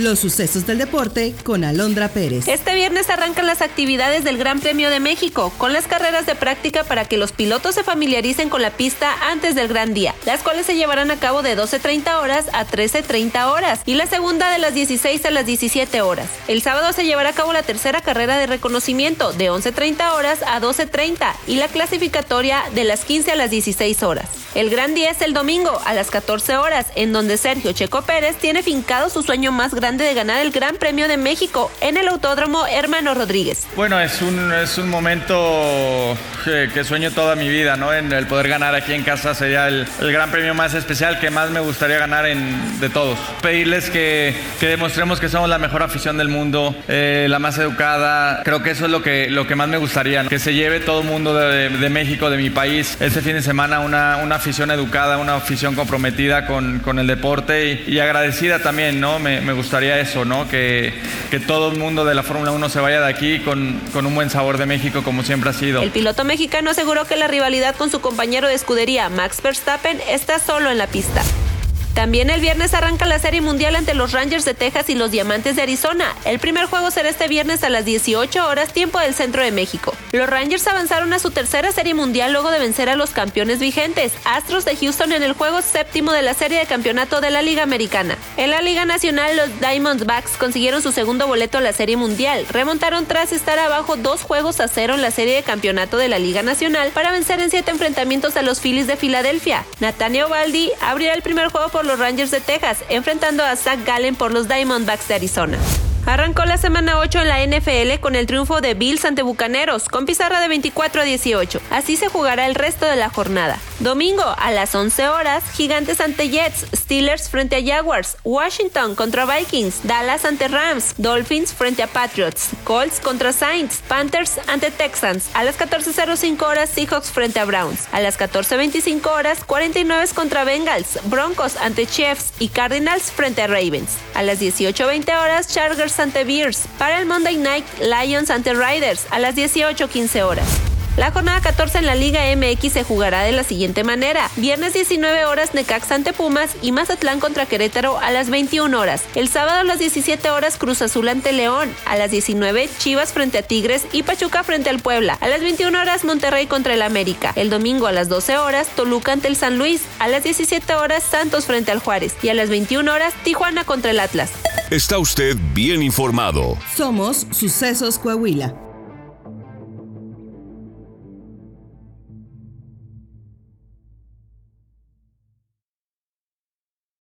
Los sucesos del deporte con Alondra Pérez. Este viernes arrancan las actividades del Gran Premio de México con las carreras de práctica para que los pilotos se familiaricen con la pista antes del gran día, las cuales se llevarán a cabo de 12.30 horas a 13.30 horas y la segunda de las 16 a las 17 horas. El sábado se llevará a cabo la tercera carrera de reconocimiento de 11.30 horas a 12.30 y la clasificatoria de las 15 a las 16 horas. El gran día es el domingo a las 14 horas, en donde Sergio Checo Pérez tiene fincado su sueño más grande de ganar el Gran Premio de México en el Autódromo Hermano Rodríguez. Bueno, es un, es un momento que, sueño toda mi vida, ¿no? En el poder ganar aquí en casa sería el, gran premio más especial que más me gustaría ganar en, de todos. Pedirles que, que demostremos que somos la mejor afición del mundo, eh, la más educada. Creo que eso es lo que, lo que más me gustaría, que se lleve todo el mundo de, de, México, de mi país, este fin de semana una, una afición educada, una afición comprometida con, con el deporte y, agradecida también, ¿no? Me, gustaría eso, ¿no? Que, que todo el mundo de la Fórmula 1 se vaya de aquí con, con un buen sabor de México como siempre ha sido. El piloto mexicano aseguró que la rivalidad con su compañero de escudería, Max Verstappen, está solo en la pista. También el viernes arranca la Serie Mundial ante los Rangers de Texas y los Diamantes de Arizona. El primer juego será este viernes a las 18 horas tiempo del centro de México. Los Rangers avanzaron a su tercera Serie Mundial luego de vencer a los campeones vigentes, Astros de Houston en el juego séptimo de la Serie de Campeonato de la Liga Americana. En la Liga Nacional los Diamondbacks consiguieron su segundo boleto a la Serie Mundial. Remontaron tras estar abajo dos juegos a cero en la Serie de Campeonato de la Liga Nacional para vencer en siete enfrentamientos a los Phillies de Filadelfia. Nathaniel Baldi abrirá el primer juego por los Rangers de Texas, enfrentando a Zach Gallen por los Diamondbacks de Arizona. Arrancó la semana 8 en la NFL con el triunfo de Bills ante Bucaneros, con pizarra de 24 a 18. Así se jugará el resto de la jornada. Domingo a las 11 horas, Gigantes ante Jets, Steelers frente a Jaguars, Washington contra Vikings, Dallas ante Rams, Dolphins frente a Patriots, Colts contra Saints, Panthers ante Texans. A las 14.05 horas, Seahawks frente a Browns. A las 14.25 horas, 49 contra Bengals, Broncos ante Chiefs y Cardinals frente a Ravens. A las 18.20 horas, Chargers ante Bears. Para el Monday Night, Lions ante Riders a las 18.15 horas. La jornada 14 en la Liga MX se jugará de la siguiente manera. Viernes 19 horas Necaxa ante Pumas y Mazatlán contra Querétaro a las 21 horas. El sábado a las 17 horas Cruz Azul ante León. A las 19 Chivas frente a Tigres y Pachuca frente al Puebla. A las 21 horas Monterrey contra el América. El domingo a las 12 horas Toluca ante el San Luis. A las 17 horas Santos frente al Juárez. Y a las 21 horas Tijuana contra el Atlas. Está usted bien informado. Somos Sucesos Coahuila.